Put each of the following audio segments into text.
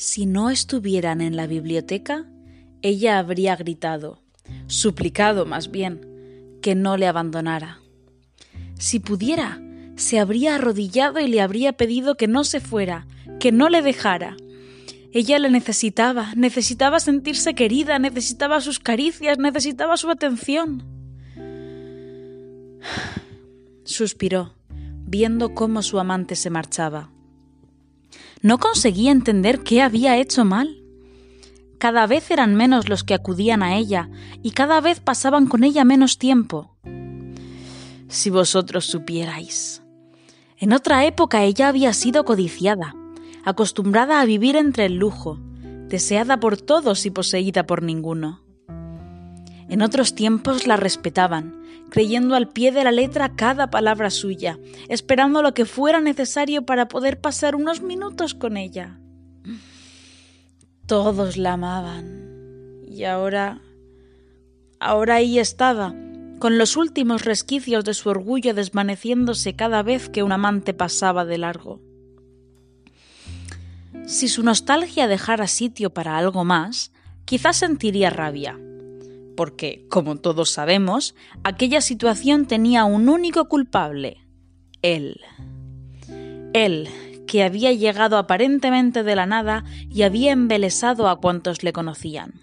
Si no estuvieran en la biblioteca, ella habría gritado, suplicado más bien, que no le abandonara. Si pudiera, se habría arrodillado y le habría pedido que no se fuera, que no le dejara. Ella le necesitaba, necesitaba sentirse querida, necesitaba sus caricias, necesitaba su atención. Suspiró, viendo cómo su amante se marchaba. No conseguía entender qué había hecho mal. Cada vez eran menos los que acudían a ella y cada vez pasaban con ella menos tiempo. Si vosotros supierais. En otra época ella había sido codiciada, acostumbrada a vivir entre el lujo, deseada por todos y poseída por ninguno. En otros tiempos la respetaban, creyendo al pie de la letra cada palabra suya, esperando lo que fuera necesario para poder pasar unos minutos con ella. Todos la amaban. Y ahora... Ahora ahí estaba, con los últimos resquicios de su orgullo desvaneciéndose cada vez que un amante pasaba de largo. Si su nostalgia dejara sitio para algo más, quizás sentiría rabia, porque, como todos sabemos, aquella situación tenía un único culpable, él. Él, que había llegado aparentemente de la nada y había embelesado a cuantos le conocían.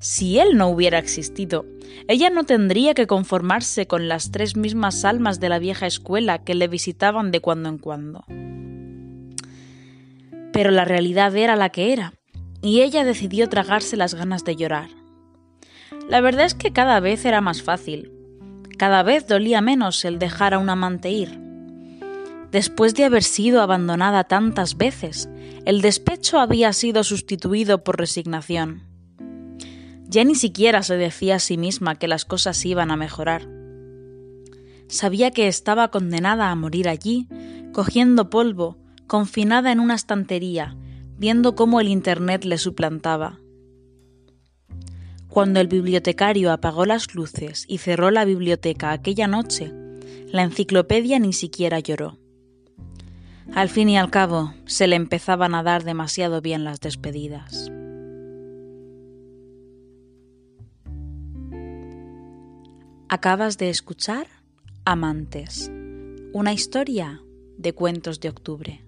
Si él no hubiera existido, ella no tendría que conformarse con las tres mismas almas de la vieja escuela que le visitaban de cuando en cuando. Pero la realidad era la que era, y ella decidió tragarse las ganas de llorar. La verdad es que cada vez era más fácil, cada vez dolía menos el dejar a un amante ir. Después de haber sido abandonada tantas veces, el despecho había sido sustituido por resignación. Ya ni siquiera se decía a sí misma que las cosas iban a mejorar. Sabía que estaba condenada a morir allí, cogiendo polvo, confinada en una estantería, viendo cómo el Internet le suplantaba. Cuando el bibliotecario apagó las luces y cerró la biblioteca aquella noche, la enciclopedia ni siquiera lloró. Al fin y al cabo, se le empezaban a dar demasiado bien las despedidas. Acabas de escuchar Amantes, una historia de cuentos de octubre.